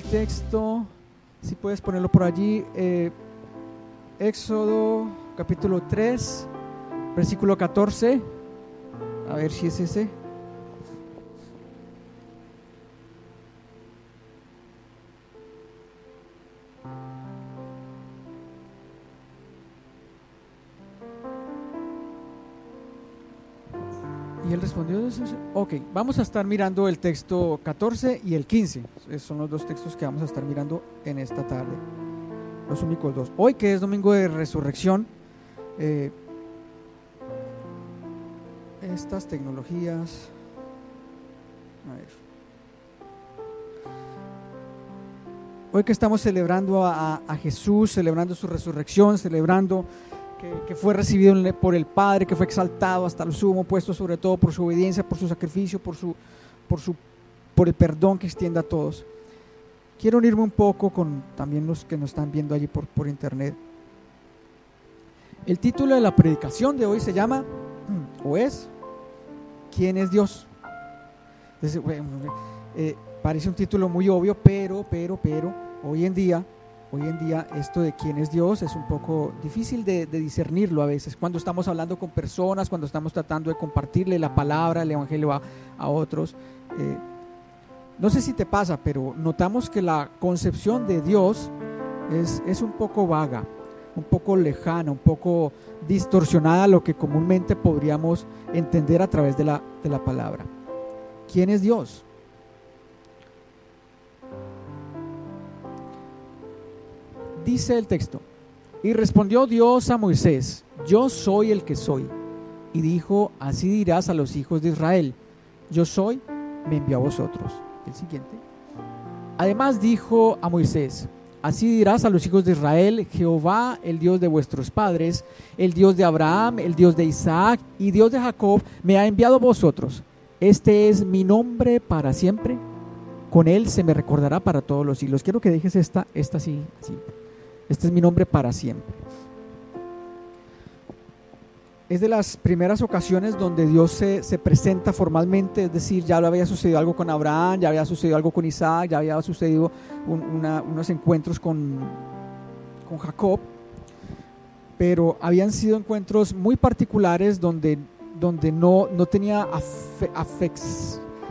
el texto, si puedes ponerlo por allí, eh, Éxodo capítulo 3, versículo 14. A ver si es ese. Ok, vamos a estar mirando el texto 14 y el 15. Esos son los dos textos que vamos a estar mirando en esta tarde. Los únicos dos. Hoy que es domingo de resurrección, eh, estas tecnologías... A ver. Hoy que estamos celebrando a Jesús, celebrando su resurrección, celebrando que, fue recibido por el Padre, que fue exaltado hasta el sumo, puesto sobre todo por su obediencia, por su sacrificio, por, su, por, su, por el perdón que extiende a todos. Quiero unirme un poco con también los que nos están viendo allí por, por internet. El título de la predicación de hoy se llama, o es, ¿quién es Dios? Eh, parece un título muy obvio, pero, pero, pero, hoy en día Hoy en día esto de quién es Dios es un poco difícil de, discernirlo a veces. Cuando estamos hablando con personas, cuando estamos tratando de compartirle la palabra, el Evangelio a, otros. Eh, no sé si te pasa, pero notamos que la concepción de Dios es, es un poco vaga, un poco lejana, un poco distorsionada a lo que comúnmente podríamos entender a través de la, de la palabra. ¿Quién es Dios? Dice el texto, y respondió Dios a Moisés, yo soy el que soy. Y dijo, así dirás a los hijos de Israel, yo soy, me envió a vosotros. El siguiente. Además dijo a Moisés, así dirás a los hijos de Israel, Jehová, el Dios de vuestros padres, el Dios de Abraham, el Dios de Isaac y Dios de Jacob, me ha enviado a vosotros. Este es mi nombre para siempre. Con él se me recordará para todos los siglos. Quiero que dejes esta, esta así, así. Este es mi nombre para siempre. Es de las primeras ocasiones donde Dios se, presenta formalmente, es decir, ya había sucedido algo con Abraham, ya había sucedido algo con Isaac, ya había sucedido unos encuentros con, con Jacob, pero habían sido encuentros muy particulares donde, donde no, no, tenía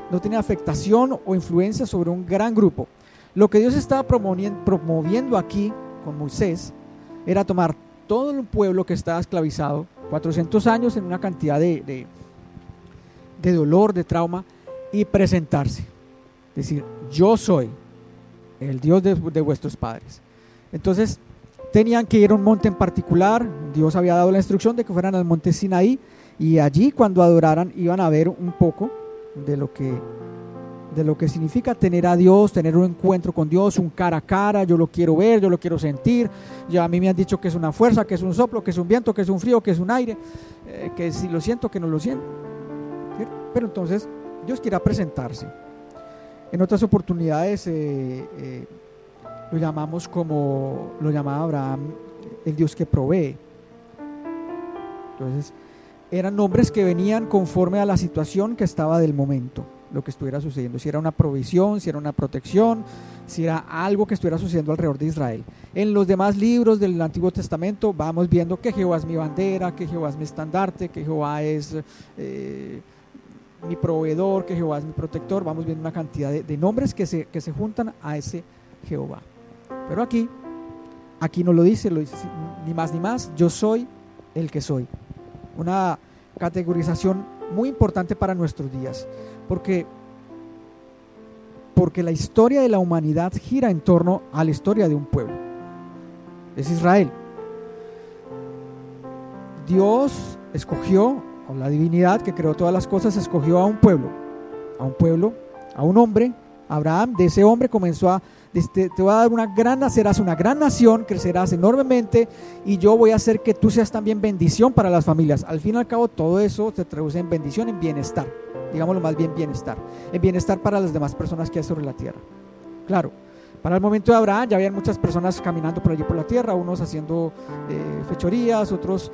no tenía afectación o influencia sobre un gran grupo. Lo que Dios estaba promoviendo aquí con Moisés era tomar todo el pueblo que estaba esclavizado, 400 años en una cantidad de, de, dolor, de trauma, y presentarse. Decir, yo soy el Dios de, de, vuestros padres. Entonces, tenían que ir a un monte en particular. Dios había dado la instrucción de que fueran al monte Sinaí y allí cuando adoraran iban a ver un poco de lo que de lo que significa tener a Dios, tener un encuentro con Dios, un cara a cara, yo lo quiero ver, yo lo quiero sentir, ya a mí me han dicho que es una fuerza, que es un soplo, que es un viento, que es un frío, que es un aire, eh, que si lo siento, que no lo siento. Pero entonces Dios quiere presentarse. En otras oportunidades eh, eh, lo llamamos como lo llamaba Abraham, el Dios que provee. Entonces eran nombres que venían conforme a la situación que estaba del momento lo que estuviera sucediendo, si era una provisión, si era una protección, si era algo que estuviera sucediendo alrededor de Israel. En los demás libros del Antiguo Testamento vamos viendo que Jehová es mi bandera, que Jehová es mi estandarte, que Jehová es eh, mi proveedor, que Jehová es mi protector. Vamos viendo una cantidad de, nombres que se, que se juntan a ese Jehová. Pero aquí, aquí no lo dice, lo dice ni más ni más, yo soy el que soy. Una categorización muy importante para nuestros días. Porque, porque la historia de la humanidad gira en torno a la historia de un pueblo. Es Israel. Dios escogió, o la divinidad que creó todas las cosas, escogió a un pueblo, a un pueblo, a un hombre, Abraham, de ese hombre comenzó a te, te voy a dar una gran, serás una gran nación, crecerás enormemente y yo voy a hacer que tú seas también bendición para las familias. Al fin y al cabo, todo eso se traduce en bendición, en bienestar digámoslo más bien bienestar, el bienestar para las demás personas que hay sobre la tierra. Claro, para el momento de Abraham ya habían muchas personas caminando por allí por la tierra, unos haciendo eh, fechorías, otros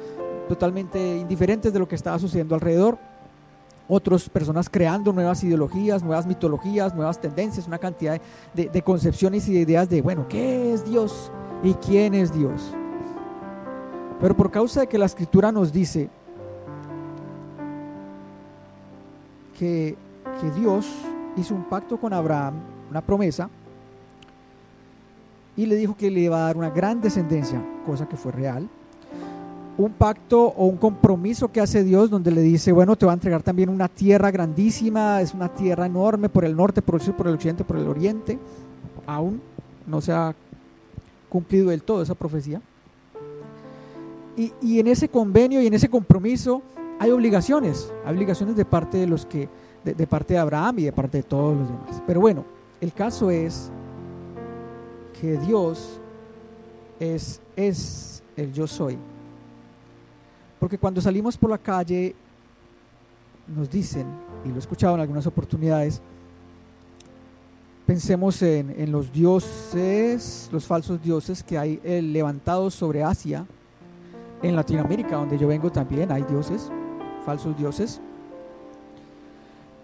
totalmente indiferentes de lo que estaba sucediendo alrededor. Otras personas creando nuevas ideologías, nuevas mitologías, nuevas tendencias, una cantidad de, concepciones y de ideas de, bueno, ¿qué es Dios? ¿Y quién es Dios? Pero por causa de que la escritura nos dice que, que Dios hizo un pacto con Abraham, una promesa, y le dijo que le iba a dar una gran descendencia, cosa que fue real. Un pacto o un compromiso que hace Dios donde le dice, bueno, te va a entregar también una tierra grandísima, es una tierra enorme por el norte, por el sur, por el occidente, por el oriente. Aún no se ha cumplido del todo esa profecía. Y, y en ese convenio y en ese compromiso hay obligaciones, hay obligaciones de parte de los que, de, de parte de Abraham y de parte de todos los demás. Pero bueno, el caso es que Dios es, es el yo soy. Porque cuando salimos por la calle nos dicen, y lo he escuchado en algunas oportunidades, pensemos en, los dioses, los falsos dioses que hay eh, levantados sobre Asia, en Latinoamérica, donde yo vengo también hay dioses, falsos dioses.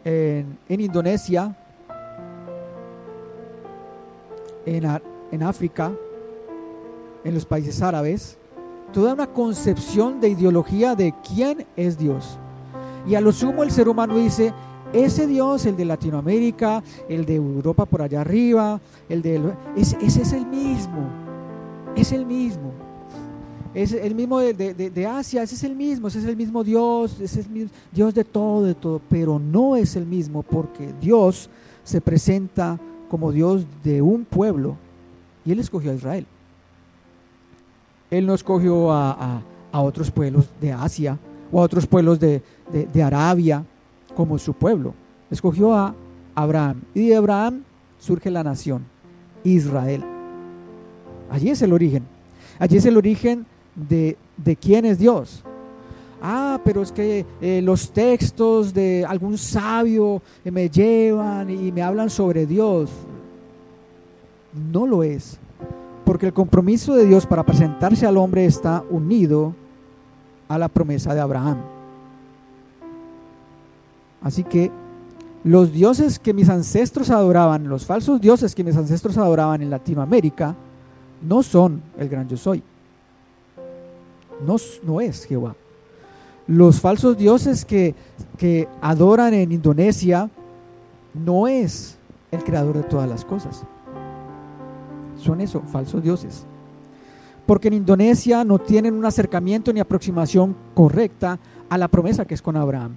En, Indonesia, en África, en los países árabes, toda una concepción de ideología de quién es Dios. Y a lo sumo el ser humano dice, ese Dios, el de Latinoamérica, el de Europa por allá arriba, el de... Ese, ese es el mismo, es el mismo. Es el mismo de, de, de, Asia, ese es el mismo, ese es el mismo Dios, ese es el mismo Dios de todo, de todo, pero no es el mismo porque Dios se presenta como Dios de un pueblo y Él escogió a Israel. Él no escogió a, a, otros pueblos de Asia o a otros pueblos de, de, de Arabia como su pueblo. Escogió a Abraham y de Abraham surge la nación, Israel. Allí es el origen. Allí es el origen de, de quién es Dios. Ah, pero es que eh, los textos de algún sabio eh, me llevan y me hablan sobre Dios. No lo es. Porque el compromiso de Dios para presentarse al hombre está unido a la promesa de Abraham. Así que los dioses que mis ancestros adoraban, los falsos dioses que mis ancestros adoraban en Latinoamérica, no son el gran yo soy. No, es Jehová. Los falsos dioses que, que adoran en Indonesia no es el creador de todas las cosas. Son eso, falsos dioses. Porque en Indonesia no tienen un acercamiento ni aproximación correcta a la promesa que es con Abraham.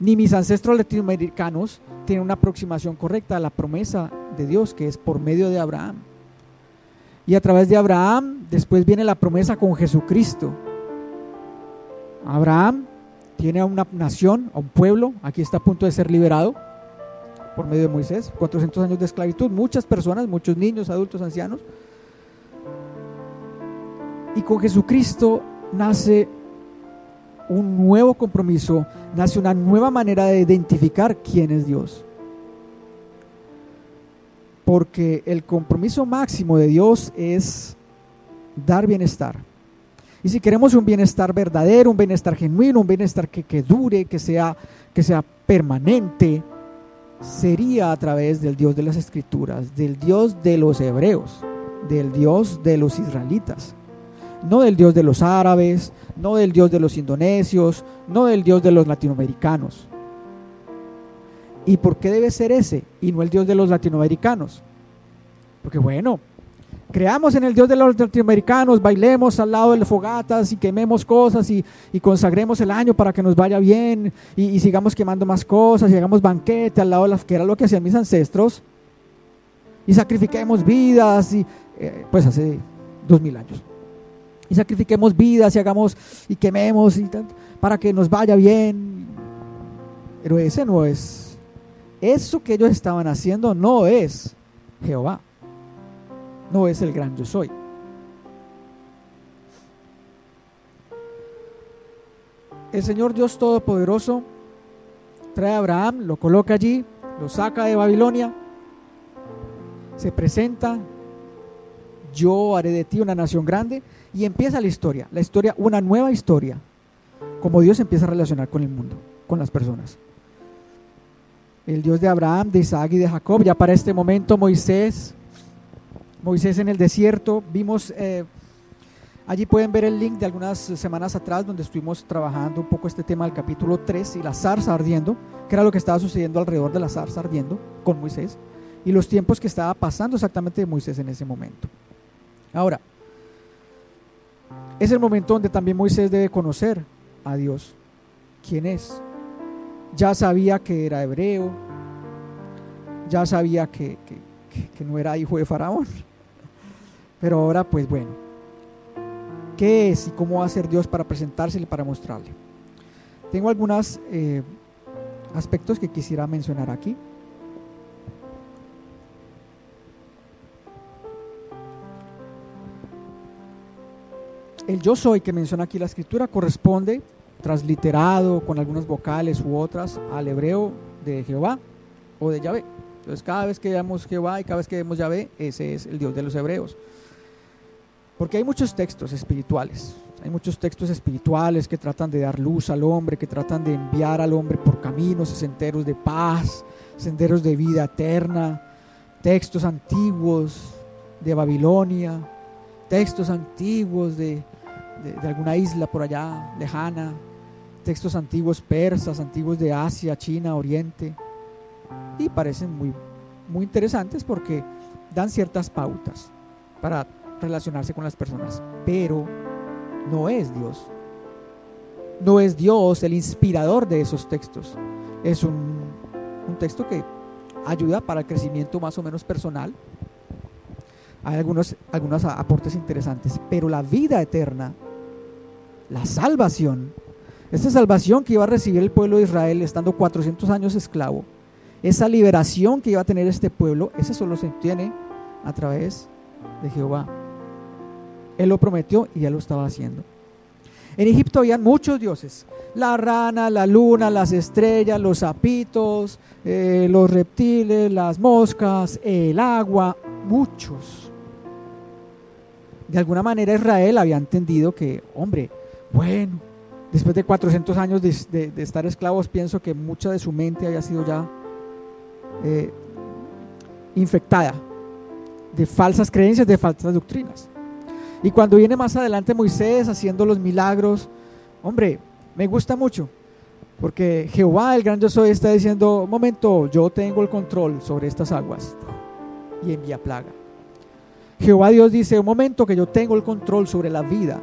Ni mis ancestros latinoamericanos tienen una aproximación correcta a la promesa de Dios que es por medio de Abraham. Y a través de Abraham después viene la promesa con Jesucristo. Abraham tiene a una nación, a un pueblo, aquí está a punto de ser liberado por medio de Moisés, 400 años de esclavitud, muchas personas, muchos niños, adultos, ancianos. Y con Jesucristo nace un nuevo compromiso, nace una nueva manera de identificar quién es Dios. Porque el compromiso máximo de Dios es dar bienestar. Y si queremos un bienestar verdadero, un bienestar genuino, un bienestar que, que dure, que sea, que sea permanente, sería a través del Dios de las Escrituras, del Dios de los hebreos, del Dios de los israelitas, no del Dios de los árabes, no del Dios de los indonesios, no del Dios de los latinoamericanos. ¿Y por qué debe ser ese y no el Dios de los latinoamericanos? Porque bueno, creamos en el Dios de los latinoamericanos, bailemos al lado de las fogatas y quememos cosas y, y consagremos el año para que nos vaya bien y, sigamos quemando más cosas y hagamos banquete al lado de las que era lo que hacían mis ancestros y sacrifiquemos vidas y eh, pues hace dos mil años. Y sacrifiquemos vidas y hagamos y quememos y para que nos vaya bien. Pero ese no es eso que ellos estaban haciendo no es Jehová no es el gran yo soy. El Señor Dios Todopoderoso trae a Abraham, lo coloca allí, lo saca de Babilonia, se presenta, yo haré de ti una nación grande y empieza la historia, la historia, una nueva historia, como Dios empieza a relacionar con el mundo. con las personas. El Dios de Abraham, de Isaac y de Jacob. Ya para este momento Moisés, Moisés en el desierto, vimos, eh, allí pueden ver el link de algunas semanas atrás donde estuvimos trabajando un poco este tema del capítulo 3 y la zarza ardiendo, que era lo que estaba sucediendo alrededor de la zarza ardiendo con Moisés y los tiempos que estaba pasando exactamente de Moisés en ese momento. Ahora, es el momento donde también Moisés debe conocer a Dios. ¿Quién es? Ya sabía que era hebreo, ya sabía que, no era hijo de Faraón. Pero ahora, pues bueno, ¿qué es y cómo va a ser Dios para presentársele, para mostrarle? Tengo algunos eh, aspectos que quisiera mencionar aquí. El yo soy que menciona aquí la escritura corresponde, transliterado con algunas vocales u otras, al hebreo de Jehová o de Yahvé. Entonces cada vez que veamos Jehová y cada vez que vemos Yahvé, ese es el Dios de los hebreos. Porque hay muchos textos espirituales, hay muchos textos espirituales que tratan de dar luz al hombre, que tratan de enviar al hombre por caminos senderos de paz, senderos de vida eterna, textos antiguos de Babilonia, textos antiguos de, de, alguna isla por allá lejana, textos antiguos persas, antiguos de Asia, China, Oriente, y parecen muy, muy interesantes porque dan ciertas pautas para relacionarse con las personas, pero no es Dios. No es Dios el inspirador de esos textos. Es un, un texto que ayuda para el crecimiento más o menos personal. Hay algunos, algunos aportes interesantes, pero la vida eterna la salvación, esta salvación que iba a recibir el pueblo de Israel estando 400 años esclavo, esa liberación que iba a tener este pueblo, ese solo se obtiene a través de Jehová. Él lo prometió y él lo estaba haciendo. En Egipto había muchos dioses, la rana, la luna, las estrellas, los sapitos, eh, los reptiles, las moscas, el agua, muchos. De alguna manera Israel había entendido que, hombre, bueno, después de 400 años de, estar esclavos, pienso que mucha de su mente había sido ya eh, infectada de falsas creencias, de falsas doctrinas. Y cuando viene más adelante Moisés haciendo los milagros, hombre, me gusta mucho, porque Jehová, el gran yo está diciendo, momento, yo tengo el control sobre estas aguas y envía plaga. Jehová Dios dice, un momento que yo tengo el control sobre la vida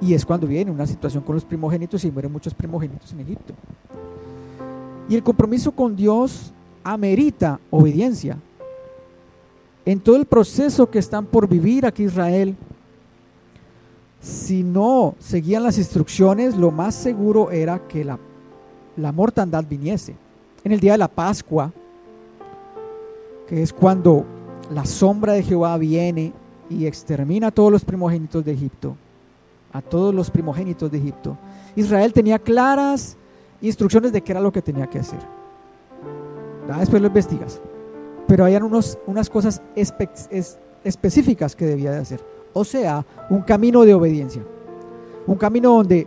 y es cuando viene una situación con los primogénitos y mueren muchos primogénitos en Egipto. Y el compromiso con Dios amerita obediencia. En todo el proceso que están por vivir aquí Israel, si no seguían las instrucciones, lo más seguro era que la, la mortandad viniese. En el día de la Pascua, que es cuando la sombra de Jehová viene y extermina a todos los primogénitos de Egipto, a todos los primogénitos de Egipto. Israel tenía claras instrucciones de qué era lo que tenía que hacer. Después lo investigas. Pero habían unos, unas cosas específicas que debía de hacer. O sea, un camino de obediencia. Un camino donde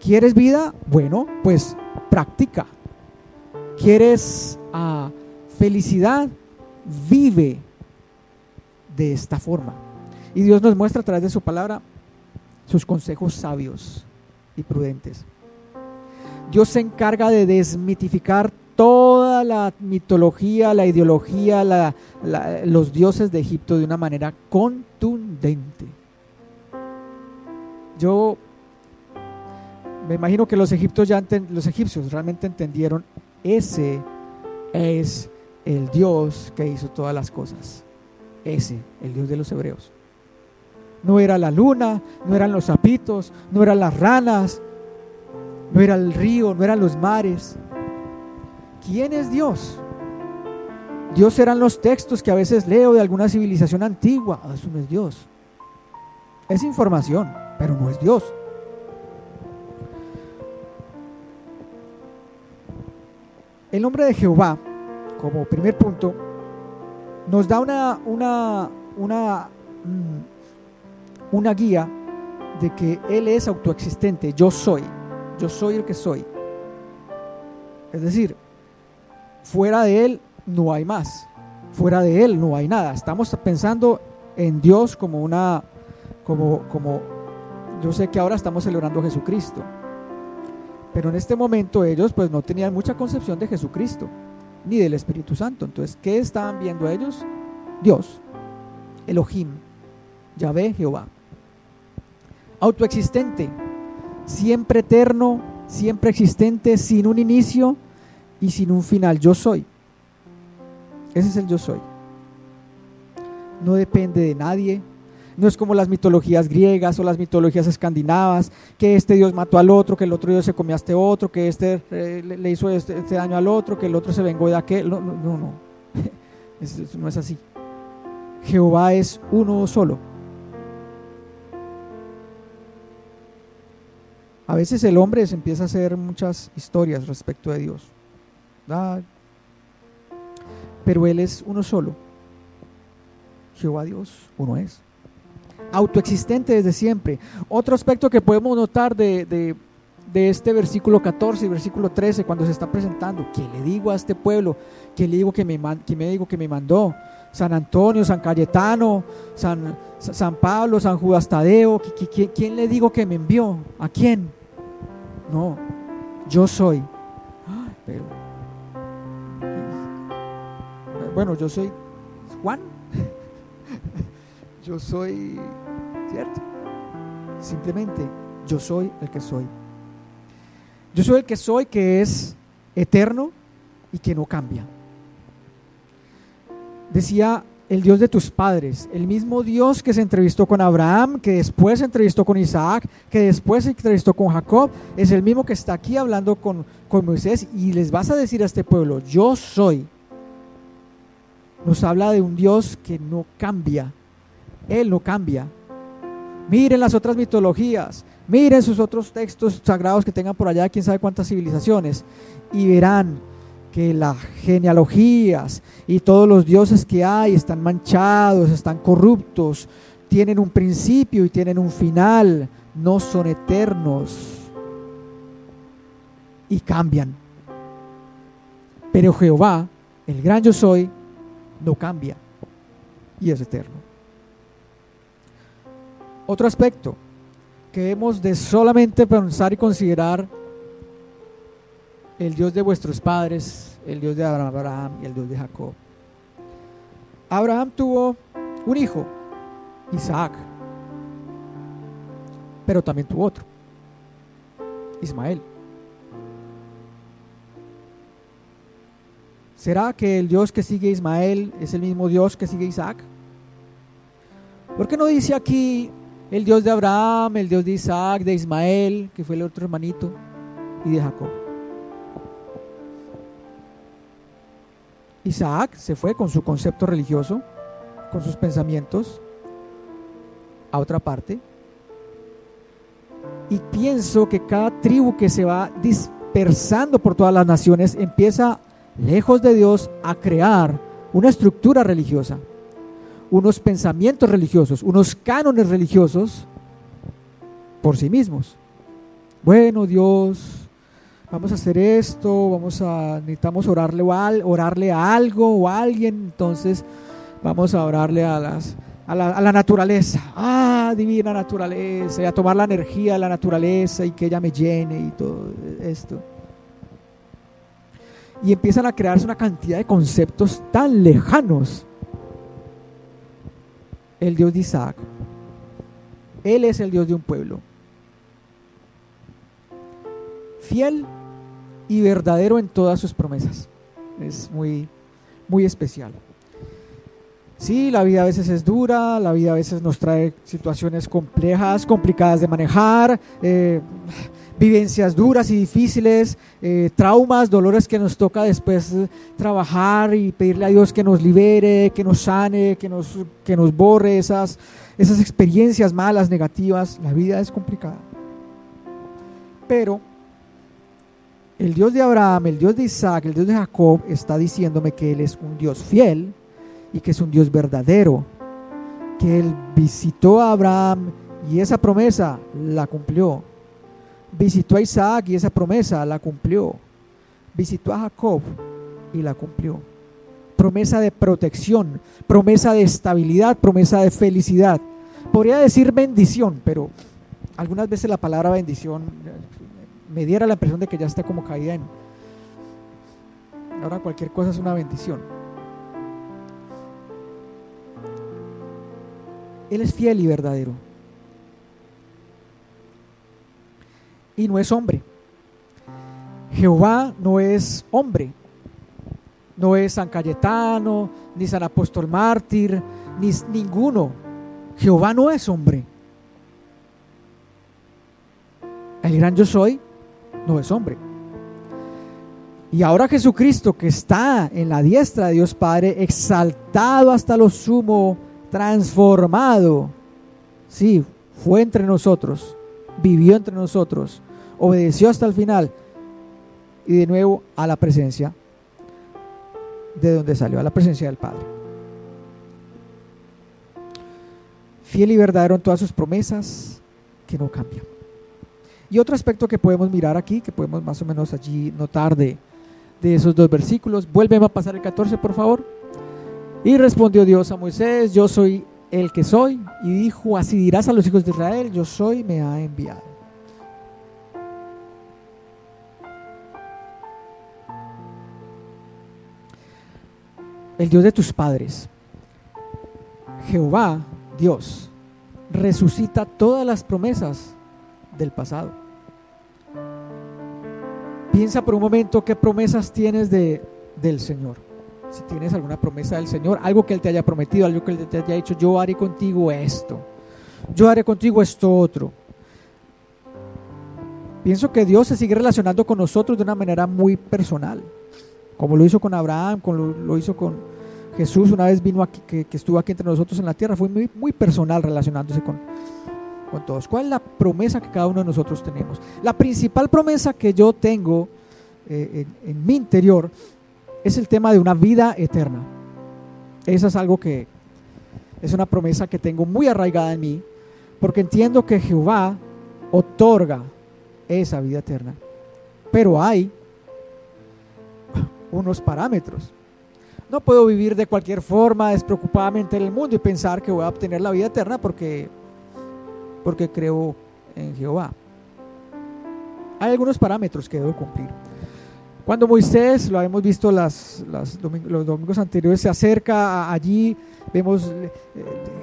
quieres vida, bueno, pues practica. Quieres ah, felicidad, vive de esta forma. Y Dios nos muestra a través de su palabra sus consejos sabios y prudentes. Dios se encarga de desmitificar toda la mitología, la ideología, los dioses de Egipto de una manera contundente. Yo me imagino que los egipcios ya realmente entendieron ese es el Dios que hizo todas las cosas. Ese, el Dios de los hebreos. No era la luna, no eran los sapitos, no eran las ranas, no era el río, no eran los mares. ¿Quién es Dios? Dios eran los textos que a veces leo de alguna civilización antigua. Ah, eso no es Dios. Es información, pero no es Dios. El nombre de Jehová, como primer punto, nos da una, una, una mm, una guía de que Él es autoexistente, yo soy, yo soy el que soy. Es decir, fuera de Él no hay más. Fuera de Él no hay nada. Estamos pensando en Dios como una, como, como, yo sé que ahora estamos celebrando a Jesucristo. Pero en este momento ellos pues no tenían mucha concepción de Jesucristo, ni del Espíritu Santo. Entonces, ¿qué estaban viendo ellos? Dios, Elohim, Yahvé, Jehová. Autoexistente, siempre eterno, siempre existente, sin un inicio y sin un final. Yo soy. Ese es el yo soy. No depende de nadie. No es como las mitologías griegas o las mitologías escandinavas, que este dios mató al otro, que el otro dios se comió a este otro, que este eh, le, hizo este, este, daño al otro, que el otro se vengó de aquel. No, no, no. Eso no es así. Jehová es uno solo. A veces el hombre se empieza a hacer muchas historias respecto de Dios. Pero Él es uno solo. Jehová Dios, uno es. Autoexistente desde siempre. Otro aspecto que podemos notar de, este versículo 14 y versículo 13, cuando se está presentando, ¿qué le digo a este pueblo? ¿Qué le digo que me, me digo que me mandó? San Antonio, San Cayetano, San, San Pablo, San Judas Tadeo, ¿quién le digo que me envió? ¿A quién? No, yo soy. Bueno, yo soy Juan. yo soy, ¿cierto? Simplemente, yo soy el que soy. Yo soy el que soy, que es eterno y que no cambia. Decía el Dios de tus padres, el mismo Dios que se entrevistó con Abraham, que después se entrevistó con Isaac, que después se entrevistó con Jacob, es el mismo que está aquí hablando con, con Moisés y les vas a decir a este pueblo, yo soy. Nos habla de un Dios que no cambia, Él no cambia. Miren las otras mitologías, miren sus otros textos sagrados que tengan por allá, quién sabe cuántas civilizaciones, y verán que las genealogías y todos los dioses que hay están manchados, están corruptos, tienen un principio y tienen un final, no son eternos y cambian. Pero Jehová, el gran yo soy, no cambia y es eterno. Otro aspecto que hemos de solamente pensar y considerar el Dios de vuestros padres, el Dios de Abraham y el Dios de Jacob. Abraham tuvo un hijo, Isaac, pero también tuvo otro, Ismael. ¿Será que el Dios que sigue Ismael es el mismo Dios que sigue Isaac? ¿Por qué no dice aquí el Dios de Abraham, el Dios de Isaac, de Ismael, que fue el otro hermanito, y de Jacob? Isaac se fue con su concepto religioso, con sus pensamientos, a otra parte. Y pienso que cada tribu que se va dispersando por todas las naciones empieza, lejos de Dios, a crear una estructura religiosa, unos pensamientos religiosos, unos cánones religiosos por sí mismos. Bueno, Dios vamos a hacer esto, vamos a, necesitamos orarle, orarle a algo o a alguien, entonces vamos a orarle a, las, a, la, a la naturaleza, ah, divina naturaleza, y a tomar la energía de la naturaleza y que ella me llene y todo esto. Y empiezan a crearse una cantidad de conceptos tan lejanos. El Dios de Isaac. Él es el Dios de un pueblo. Fiel y verdadero en todas sus promesas. Es muy, muy especial. Sí, la vida a veces es dura, la vida a veces nos trae situaciones complejas, complicadas de manejar, eh, vivencias duras y difíciles, eh, traumas, dolores que nos toca después trabajar y pedirle a Dios que nos libere, que nos sane, que nos, que nos borre esas, esas experiencias malas, negativas. La vida es complicada. Pero el Dios de Abraham, el Dios de Isaac, el Dios de Jacob está diciéndome que Él es un Dios fiel y que es un Dios verdadero, que Él visitó a Abraham y esa promesa la cumplió. Visitó a Isaac y esa promesa la cumplió. visitó a Jacob y la cumplió. Promesa de protección, promesa de estabilidad, promesa de felicidad. Podría decir bendición, pero algunas veces la palabra bendición me diera la impresión de que ya está como caída en... Ahora cualquier cosa es una bendición. Él es fiel y verdadero. Y no es hombre. Jehová no es hombre. No es San Cayetano, ni San Apóstol Mártir, ni ninguno. Jehová no es hombre. El gran yo soy no es hombre. Y ahora Jesucristo que está en la diestra de Dios Padre, exaltado hasta lo sumo, transformado, sí, fue entre nosotros, vivió entre nosotros, obedeció hasta el final y de nuevo a la presencia de donde salió, a la presencia del Padre. Fiel y verdadero en todas sus promesas que no cambian. Y otro aspecto que podemos mirar aquí, que podemos más o menos allí notar de, de esos dos versículos, vuelve a pasar el 14 por favor. Y respondió Dios a Moisés, yo soy el que soy. Y dijo, así dirás a los hijos de Israel, yo soy, me ha enviado. El Dios de tus padres, Jehová, Dios, resucita todas las promesas del pasado. Piensa por un momento qué promesas tienes de, del Señor. Si tienes alguna promesa del Señor, algo que Él te haya prometido, algo que Él te haya dicho, yo haré contigo esto, yo haré contigo esto otro. Pienso que Dios se sigue relacionando con nosotros de una manera muy personal, como lo hizo con Abraham, como lo, hizo con Jesús, una vez vino aquí, que, estuvo aquí entre nosotros en la tierra, fue muy, personal relacionándose con, con todos. ¿Cuál es la promesa que cada uno de nosotros tenemos? La principal promesa que yo tengo eh, en, mi interior es el tema de una vida eterna. Esa es algo que es una promesa que tengo muy arraigada en mí, porque entiendo que Jehová otorga esa vida eterna. Pero hay unos parámetros. No puedo vivir de cualquier forma despreocupadamente en el mundo y pensar que voy a obtener la vida eterna porque porque creo en Jehová. Hay algunos parámetros que debo cumplir. Cuando Moisés, lo hemos visto las, los domingos anteriores, se acerca allí, vemos, eh,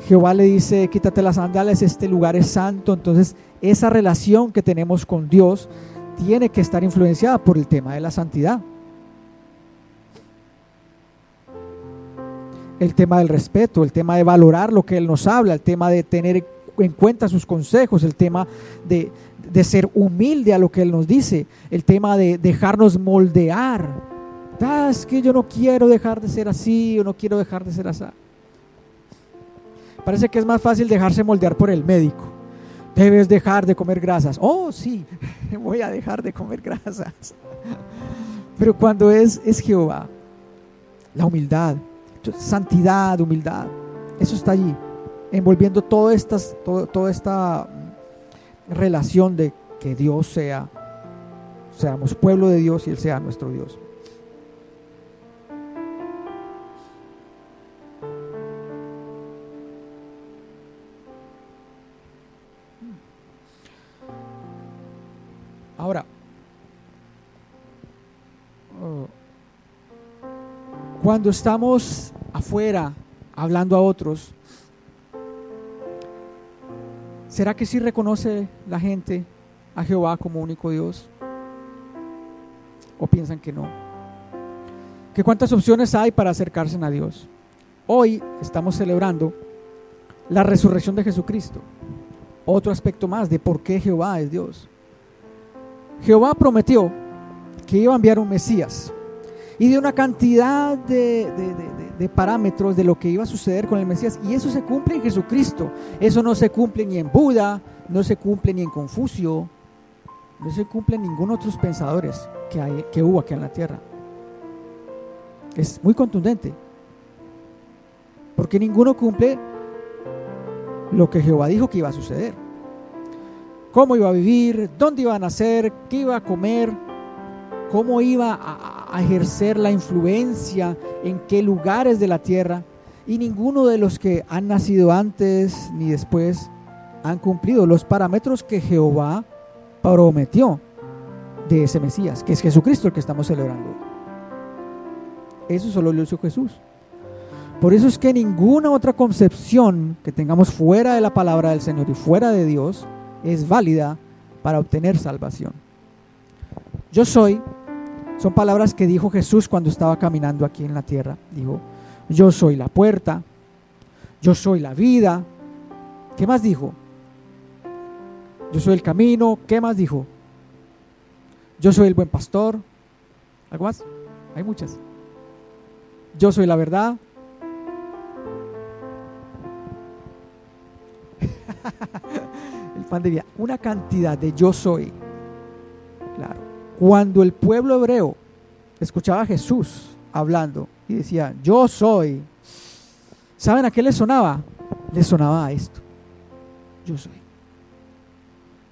Jehová le dice, quítate las sandalias, este lugar es santo. Entonces, esa relación que tenemos con Dios tiene que estar influenciada por el tema de la santidad. El tema del respeto, el tema de valorar lo que Él nos habla, el tema de tener en cuenta sus consejos, el tema de, ser humilde a lo que Él nos dice, el tema de dejarnos moldear. Ah, es que yo no quiero dejar de ser así o no quiero dejar de ser así. Parece que es más fácil dejarse moldear por el médico. Debes dejar de comer grasas. Oh, sí, voy a dejar de comer grasas. Pero cuando es, es Jehová, la humildad, santidad, humildad, eso está allí envolviendo toda esta, toda esta relación de que Dios sea, seamos pueblo de Dios y Él sea nuestro Dios. Ahora, oh, cuando estamos afuera hablando a otros, ¿Será que sí reconoce la gente a Jehová como único Dios? ¿O piensan que no? ¿Que cuántas opciones hay para acercarse a Dios? Hoy estamos celebrando la resurrección de Jesucristo. Otro aspecto más de por qué Jehová es Dios. Jehová prometió que iba a enviar un Mesías y de una cantidad de, de parámetros de lo que iba a suceder con el Mesías. Y eso se cumple en Jesucristo. Eso no se cumple ni en Buda, no se cumple ni en Confucio, no se cumple en ningún otros pensadores que, hay, que hubo aquí en la tierra. Es muy contundente. Porque ninguno cumple lo que Jehová dijo que iba a suceder. Cómo iba a vivir, dónde iba a nacer, qué iba a comer. cómo iba a, a ejercer la influencia en qué lugares de la tierra. Y ninguno de los que han nacido antes ni después han cumplido los parámetros que Jehová prometió de ese Mesías, que es Jesucristo el que estamos celebrando. Eso solo lo hizo Jesús. Por eso es que ninguna otra concepción que tengamos fuera de la palabra del Señor y fuera de Dios es válida para obtener salvación. Yo soy, son palabras que dijo Jesús cuando estaba caminando aquí en la tierra. Dijo, yo soy la puerta, yo soy la vida. ¿Qué más dijo? Yo soy el camino. ¿Qué más dijo? Yo soy el buen pastor. ¿Algo más? Hay muchas. Yo soy la verdad. el pan de vida. Una cantidad de yo soy. Claro. Cuando el pueblo hebreo escuchaba a Jesús hablando y decía, yo soy, ¿saben a qué le sonaba? Le sonaba a esto. Yo soy.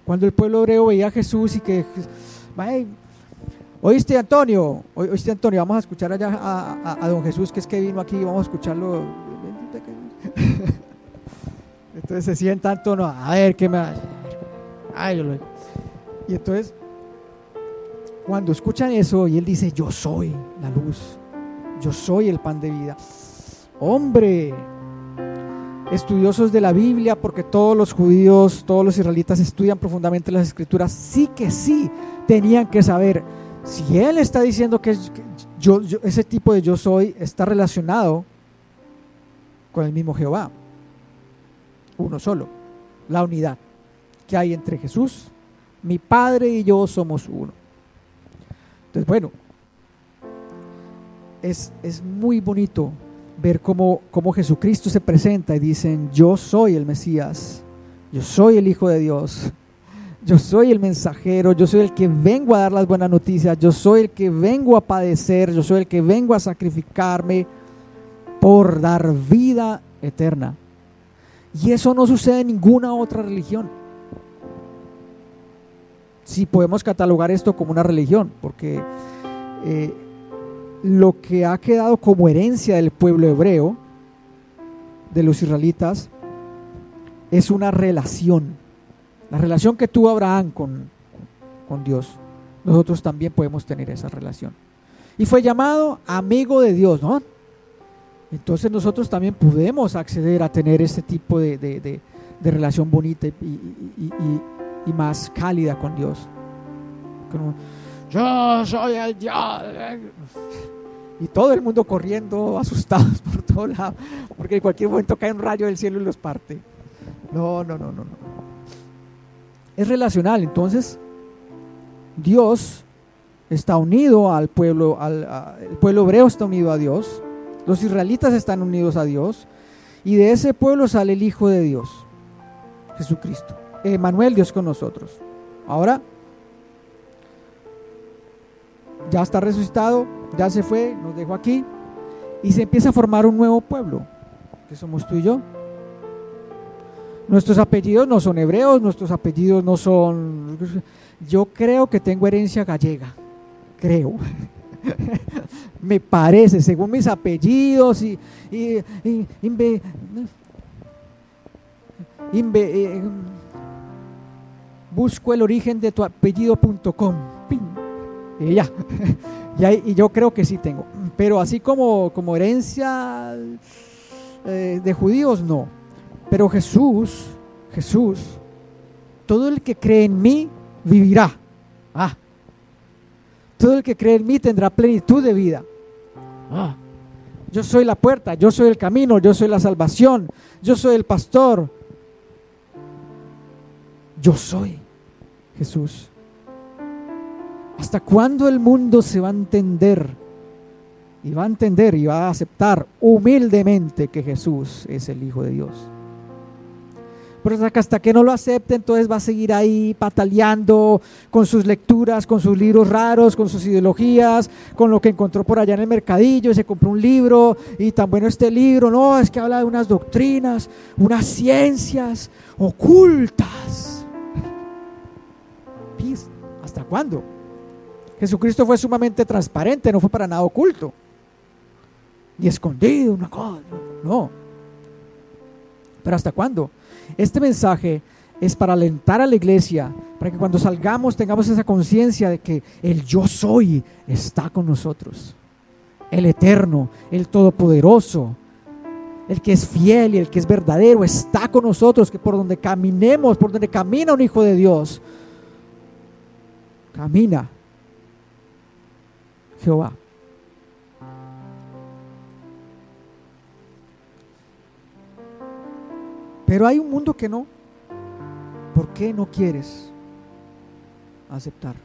Cuando el pueblo hebreo veía a Jesús y que, oíste Antonio, oíste Antonio, vamos a escuchar allá a, don Jesús, que es que vino aquí, vamos a escucharlo. Entonces se sienta Antonio, a ver qué me... Ay, yo lo Y entonces, cuando escuchan eso y él dice, yo soy la luz, yo soy el pan de vida. Hombre, estudiosos de la Biblia, porque todos los judíos, todos los israelitas estudian profundamente las escrituras, sí que sí tenían que saber si él está diciendo que, yo, ese tipo de yo soy está relacionado con el mismo Jehová, uno solo, la unidad que hay entre Jesús, mi Padre y yo somos uno. Entonces, bueno, es, es muy bonito ver cómo, cómo Jesucristo se presenta y dicen, yo soy el Mesías, yo soy el Hijo de Dios, yo soy el mensajero, yo soy el que vengo a dar las buenas noticias, yo soy el que vengo a padecer, yo soy el que vengo a sacrificarme por dar vida eterna. Y eso no sucede en ninguna otra religión. Si podemos catalogar esto como una religión, porque eh, lo que ha quedado como herencia del pueblo hebreo, de los israelitas, es una relación. La relación que tuvo Abraham con, con Dios. Nosotros también podemos tener esa relación. Y fue llamado amigo de Dios, ¿no? Entonces nosotros también podemos acceder a tener ese tipo de, de, relación bonita y, más cálida con Dios. yo soy el Dios y todo el mundo corriendo, asustados por todo lado, porque en cualquier momento cae un rayo del cielo y los parte. No, no, no, no, no. Es relacional, entonces Dios está unido al pueblo, al, el pueblo hebreo está unido a Dios, los israelitas están unidos a Dios, y de ese pueblo sale el Hijo de Dios, Jesucristo. Emanuel, Dios con nosotros. Ahora, ya está resucitado, ya se fue, nos dejó aquí y se empieza a formar un nuevo pueblo, que somos tú y yo. Nuestros apellidos no son hebreos, nuestros apellidos no son... Yo creo que tengo herencia gallega, creo. Me parece, según mis apellidos y... y, eh, busco el origen de tu apellido.com. Y ya. y, yo creo que sí tengo. Pero así como, como herencia eh, de judíos, no. Pero Jesús, Jesús, todo el que cree en mí vivirá. Ah. Todo el que cree en mí tendrá plenitud de vida. Ah. Yo soy la puerta, yo soy el camino, yo soy la salvación, yo soy el pastor. Yo soy Jesús. ¿Hasta cuándo el mundo se va a entender? Y va a entender y va a aceptar humildemente que Jesús es el Hijo de Dios. Pero hasta que no lo acepte, entonces va a seguir ahí pataleando con sus lecturas, con sus libros raros, con sus ideologías, con lo que encontró por allá en el mercadillo y se compró un libro y tan bueno este libro, no, es que habla de unas doctrinas, unas ciencias ocultas. ¿Hasta cuándo? Jesucristo fue sumamente transparente, no fue para nada oculto, ni escondido, una cosa, no. Pero ¿hasta cuándo? Este mensaje es para alentar a la iglesia, para que cuando salgamos tengamos esa conciencia de que el yo soy está con nosotros. El eterno, el todopoderoso, el que es fiel y el que es verdadero está con nosotros, que por donde caminemos, por donde camina un hijo de Dios, camina Jehová. Pero hay un mundo que no. ¿Por qué no quieres aceptar?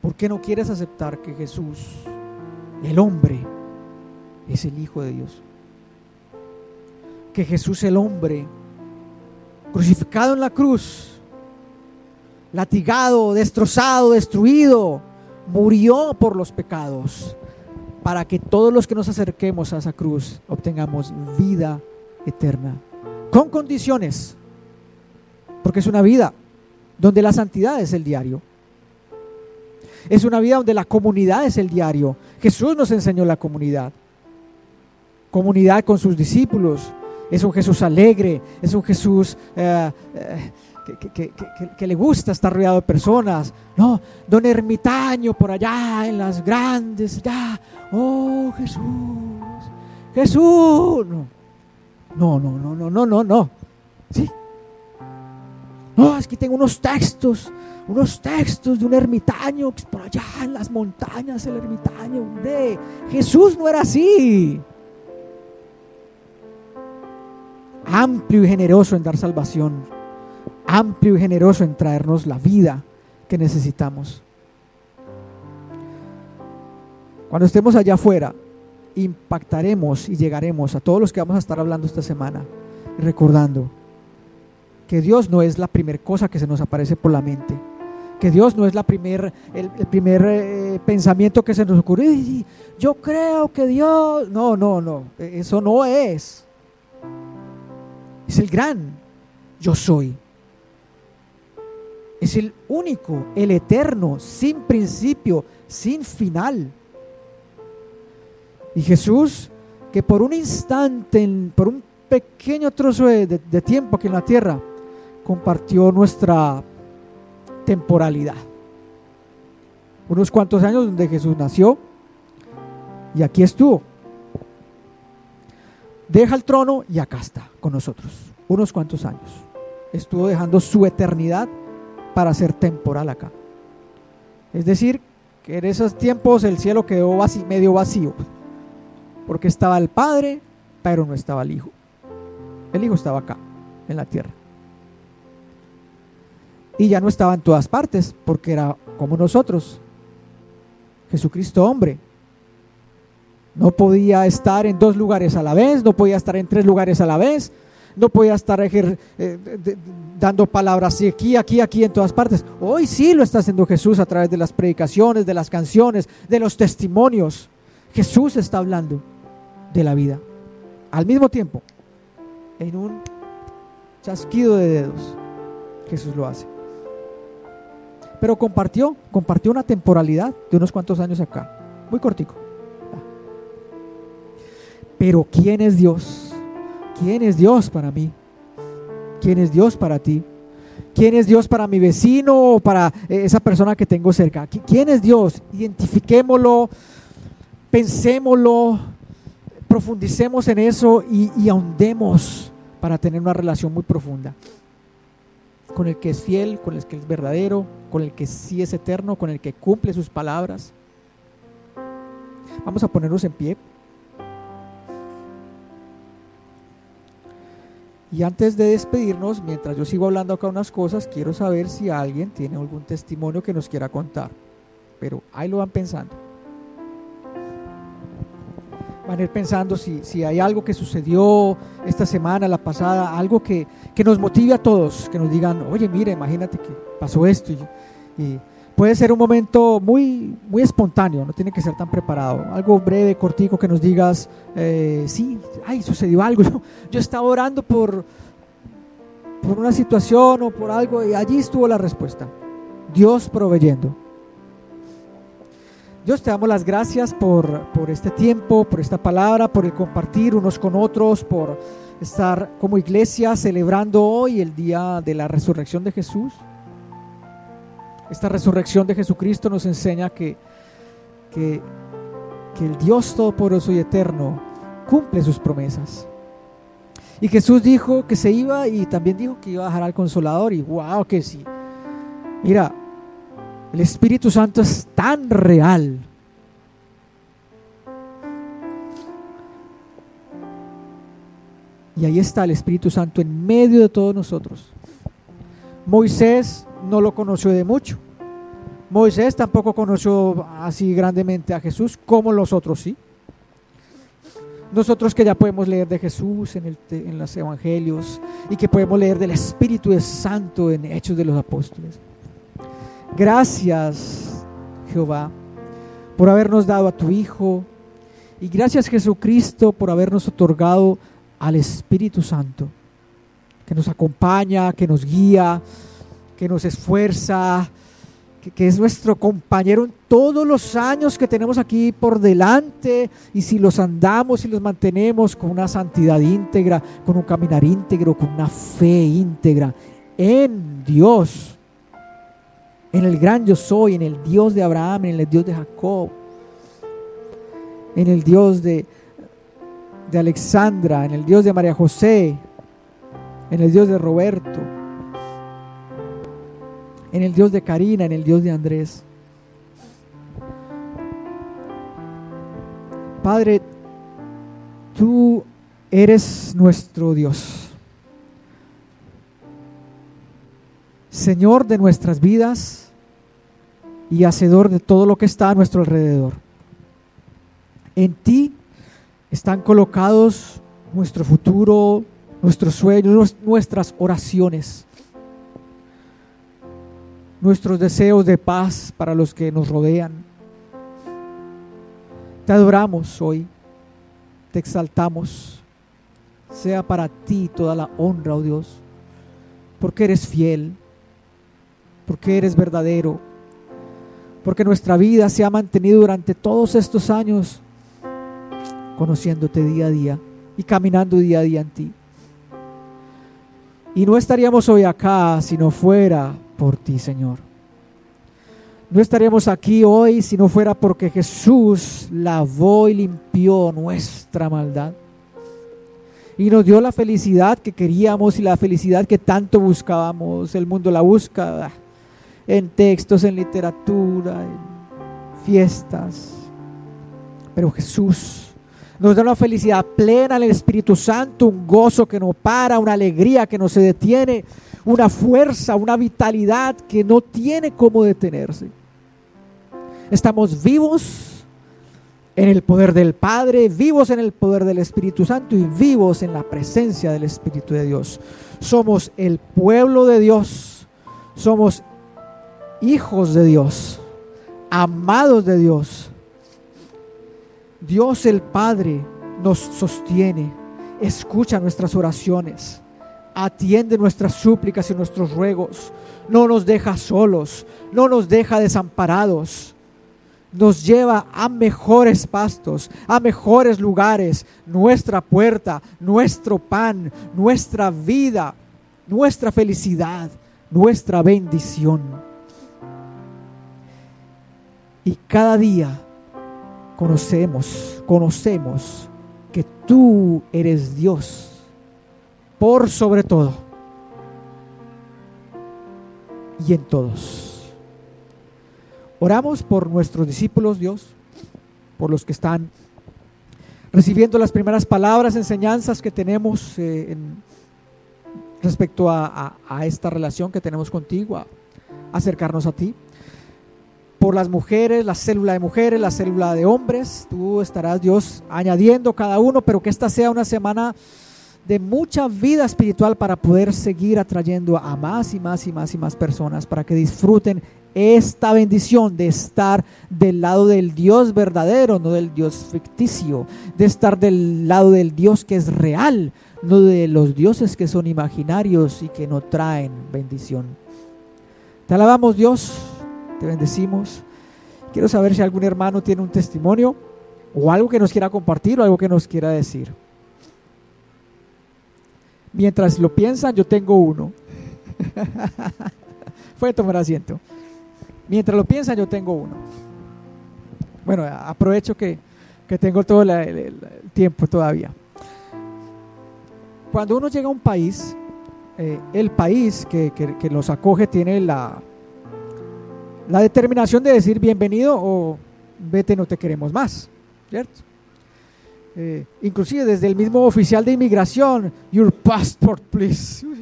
¿Por qué no quieres aceptar que Jesús, el hombre, es el Hijo de Dios? Que Jesús, el hombre, crucificado en la cruz, latigado, destrozado, destruido, murió por los pecados, para que todos los que nos acerquemos a esa cruz obtengamos vida eterna, con condiciones, porque es una vida donde la santidad es el diario. Es una vida donde la comunidad es el diario. Jesús nos enseñó la comunidad. Comunidad con sus discípulos. Es un Jesús alegre, es un Jesús eh, eh, que, le gusta estar rodeado de personas. No, don ermitaño por allá en las grandes, ya, oh Jesús, Jesús. No, no, no, no, no, no, no. Sí. No, es que tengo unos textos, unos textos de un ermitaño por allá en las montañas, el ermitaño. de Jesús no era así. Amplio y generoso en dar salvación amplio y generoso en traernos la vida que necesitamos. Cuando estemos allá afuera, impactaremos y llegaremos a todos los que vamos a estar hablando esta semana, recordando que Dios no es la primera cosa que se nos aparece por la mente, que Dios no es la primer, el, primer eh, pensamiento que se nos ocurre. Yo creo que Dios, no, no, no, eso no es. Es el gran yo soy. Es el único, el eterno, sin principio, sin final. Y Jesús, que por un instante, por un pequeño trozo de, tiempo aquí en la tierra, compartió nuestra temporalidad. Unos cuantos años donde Jesús nació y aquí estuvo. Deja el trono y acá está con nosotros. Unos cuantos años. Estuvo dejando su eternidad para ser temporal acá. Es decir, que en esos tiempos el cielo quedó medio vacío, porque estaba el Padre, pero no estaba el Hijo. El Hijo estaba acá, en la tierra. Y ya no estaba en todas partes, porque era como nosotros. Jesucristo hombre. No podía estar en dos lugares a la vez, no podía estar en tres lugares a la vez, no podía estar eh, dando palabras aquí, aquí, aquí, en todas partes. Hoy sí lo está haciendo Jesús a través de las predicaciones, de las canciones, de los testimonios. Jesús está hablando de la vida. Al mismo tiempo, en un chasquido de dedos, Jesús lo hace. Pero compartió, compartió una temporalidad de unos cuantos años acá, muy cortico. Pero ¿quién es Dios? ¿Quién es Dios para mí? ¿Quién es Dios para ti? ¿Quién es Dios para mi vecino o para eh, esa persona que tengo cerca? ¿Quién es Dios? Identifiquémoslo, pensémoslo, profundicemos en eso y, y ahondemos para tener una relación muy profunda con el que es fiel, con el que es verdadero, con el que sí es eterno, con el que cumple sus palabras. Vamos a ponernos en pie. Y antes de despedirnos, mientras yo sigo hablando acá unas cosas, quiero saber si alguien tiene algún testimonio que nos quiera contar. Pero ahí lo van pensando. Van a ir pensando si, si hay algo que sucedió esta semana, la pasada, algo que, que, nos motive a todos, que nos digan, oye, mire, imagínate que pasó esto. y puede ser un momento muy, muy espontáneo, no tiene que ser tan preparado. Algo breve, cortico, que nos digas, eh, sí, ay, sucedió algo. Yo, estaba orando por, por una situación o por algo y allí estuvo la respuesta. Dios proveyendo. Dios, te damos las gracias por, por este tiempo, por esta palabra, por el compartir unos con otros, por estar como iglesia celebrando hoy el día de la resurrección de Jesús. Esta resurrección de Jesucristo nos enseña que, que, el Dios Todopoderoso y Eterno cumple sus promesas. Y Jesús dijo que se iba y también dijo que iba a dejar al consolador y wow que sí. Mira, el Espíritu Santo es tan real. Y ahí está el Espíritu Santo en medio de todos nosotros. Moisés no lo conoció de mucho. Moisés tampoco conoció así grandemente a Jesús como los otros sí. Nosotros que ya podemos leer de Jesús en, el, en los evangelios y que podemos leer del Espíritu Santo en Hechos de los Apóstoles. Gracias, Jehová, por habernos dado a tu Hijo. Y gracias, Jesucristo, por habernos otorgado al Espíritu Santo, que nos acompaña, que nos guía, que nos esfuerza, que, es nuestro compañero en todos los años que tenemos aquí por delante. Y si los andamos y los mantenemos con una santidad íntegra, con un caminar íntegro, con una fe íntegra en Dios en el gran yo soy, en el Dios de Abraham, en el Dios de Jacob, en el Dios de, de Alexandra, en el Dios de María José, en el Dios de Roberto, en el Dios de Karina, en el Dios de Andrés. Padre, tú eres nuestro Dios. Señor de nuestras vidas, y hacedor de todo lo que está a nuestro alrededor. En ti están colocados nuestro futuro, nuestros sueños, nuestras oraciones, nuestros deseos de paz para los que nos rodean. Te adoramos hoy, te exaltamos. Sea para ti toda la honra, oh Dios, porque eres fiel, porque eres verdadero porque nuestra vida se ha mantenido durante todos estos años conociéndote día a día y caminando día a día en ti. Y no estaríamos hoy acá si no fuera por ti, Señor. No estaríamos aquí hoy si no fuera porque Jesús lavó y limpió nuestra maldad. Y nos dio la felicidad que queríamos y la felicidad que tanto buscábamos. El mundo la busca en textos, en literatura, en fiestas. Pero Jesús nos da una felicidad plena en el Espíritu Santo, un gozo que no para, una alegría que no se detiene, una fuerza, una vitalidad que no tiene cómo detenerse. Estamos vivos en el poder del Padre, vivos en el poder del Espíritu Santo y vivos en la presencia del Espíritu de Dios. Somos el pueblo de Dios, somos hijos de Dios, amados de Dios. Dios el Padre nos sostiene, escucha nuestras oraciones, atiende nuestras súplicas y nuestros ruegos, no nos deja solos, no nos deja desamparados, nos lleva a mejores pastos, a mejores lugares, nuestra puerta, nuestro pan, nuestra vida, nuestra felicidad, nuestra bendición. Y cada día conocemos, conocemos que tú eres Dios por sobre todo y en todos. Oramos por nuestros discípulos, Dios, por los que están recibiendo las primeras palabras, enseñanzas que tenemos eh, respecto a, esta relación que tenemos contigo, acercarnos a ti por las mujeres, la célula de mujeres, la célula de hombres. Tú estarás, Dios, añadiendo cada uno, pero que esta sea una semana de mucha vida espiritual para poder seguir atrayendo a más y más y más y más personas, para que disfruten esta bendición de estar del lado del Dios verdadero, no del Dios ficticio, de estar del lado del Dios que es real, no de los dioses que son imaginarios y que no traen bendición. Te alabamos Dios bendecimos. Quiero saber si algún hermano tiene un testimonio o algo que nos quiera compartir o algo que nos quiera decir. Mientras lo piensan, yo tengo uno. Puede tomar asiento. Mientras lo piensan, yo tengo uno. Bueno, aprovecho que, tengo todo el, tiempo todavía. Cuando uno llega a un país, eh, el país que, que, los acoge tiene la, la determinación de decir bienvenido o vete, no te queremos más, ¿cierto? Eh, inclusive desde el mismo oficial de inmigración, your passport, please.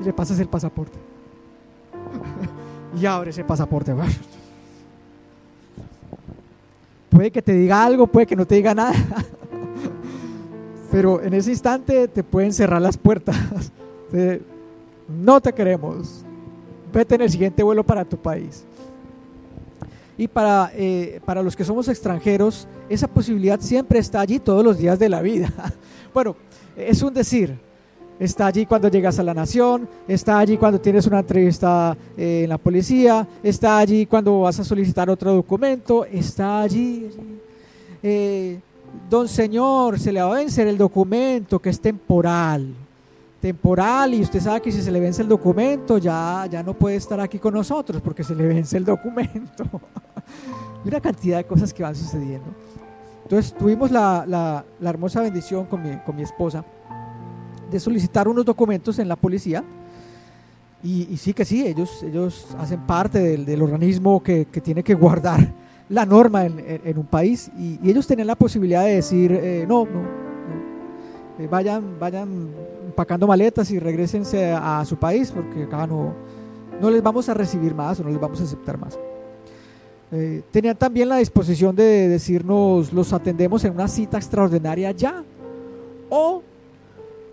Y le pasas el pasaporte. y abre ese pasaporte. puede que te diga algo, puede que no te diga nada. Pero en ese instante te pueden cerrar las puertas. no te queremos. Vete en el siguiente vuelo para tu país. Y para, eh, para los que somos extranjeros, esa posibilidad siempre está allí todos los días de la vida. bueno, es un decir. Está allí cuando llegas a la nación, está allí cuando tienes una entrevista eh, en la policía, está allí cuando vas a solicitar otro documento, está allí. Eh, don Señor, se le va a vencer el documento que es temporal temporal y usted sabe que si se le vence el documento ya, ya no puede estar aquí con nosotros porque se le vence el documento. y una cantidad de cosas que van sucediendo. Entonces tuvimos la, la, la hermosa bendición con mi, con mi, esposa de solicitar unos documentos en la policía. Y, sí que sí, ellos, ellos hacen parte del, del organismo que, que, tiene que guardar la norma en, en, un país y, ellos tienen la posibilidad de decir, eh, no, no, eh, vayan, vayan empacando maletas y regresense a, su país porque acá no, no les vamos a recibir más o no les vamos a aceptar más. Eh, tenían también la disposición de decirnos los atendemos en una cita extraordinaria ya o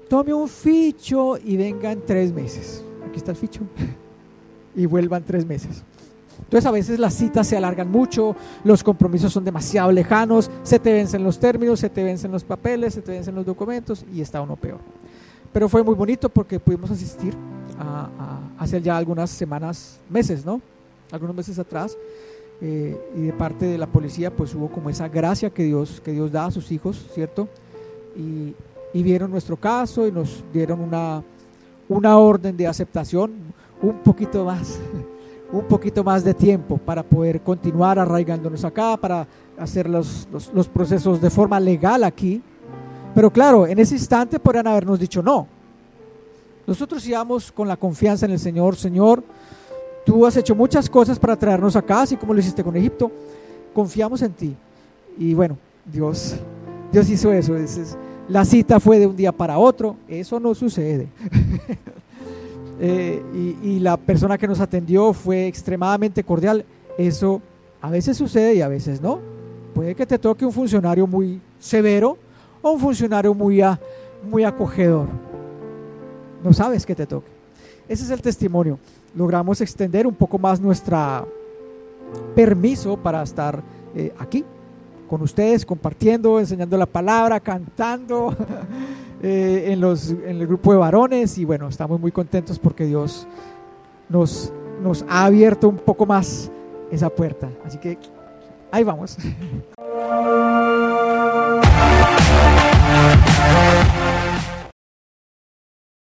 tome un ficho y venga en tres meses. Aquí está el ficho. y vuelvan tres meses. Entonces a veces las citas se alargan mucho, los compromisos son demasiado lejanos, se te vencen los términos, se te vencen los papeles, se te vencen los documentos y está uno peor. Pero fue muy bonito porque pudimos asistir a, hace ya algunas semanas, meses, ¿no? Algunos meses atrás. Eh, y de parte de la policía pues hubo como esa gracia que Dios, que Dios da a sus hijos, ¿cierto? Y, vieron nuestro caso y nos dieron una, una orden de aceptación un poquito más, un poquito más de tiempo para poder continuar arraigándonos acá, para hacer los, los procesos de forma legal aquí, pero claro, en ese instante podrían habernos dicho no. Nosotros íbamos con la confianza en el Señor, Señor, tú has hecho muchas cosas para traernos acá, así como lo hiciste con Egipto. Confiamos en ti. Y bueno, Dios, Dios hizo eso. la cita fue de un día para otro. Eso no sucede. Eh, y, la persona que nos atendió fue extremadamente cordial. Eso a veces sucede y a veces no. Puede que te toque un funcionario muy severo o un funcionario muy, muy acogedor. No sabes qué te toque. Ese es el testimonio. Logramos extender un poco más nuestra permiso para estar eh, aquí con ustedes, compartiendo, enseñando la palabra, cantando eh, en, los, en el grupo de varones y bueno, estamos muy contentos porque Dios nos, nos ha abierto un poco más esa puerta. Así que ahí vamos.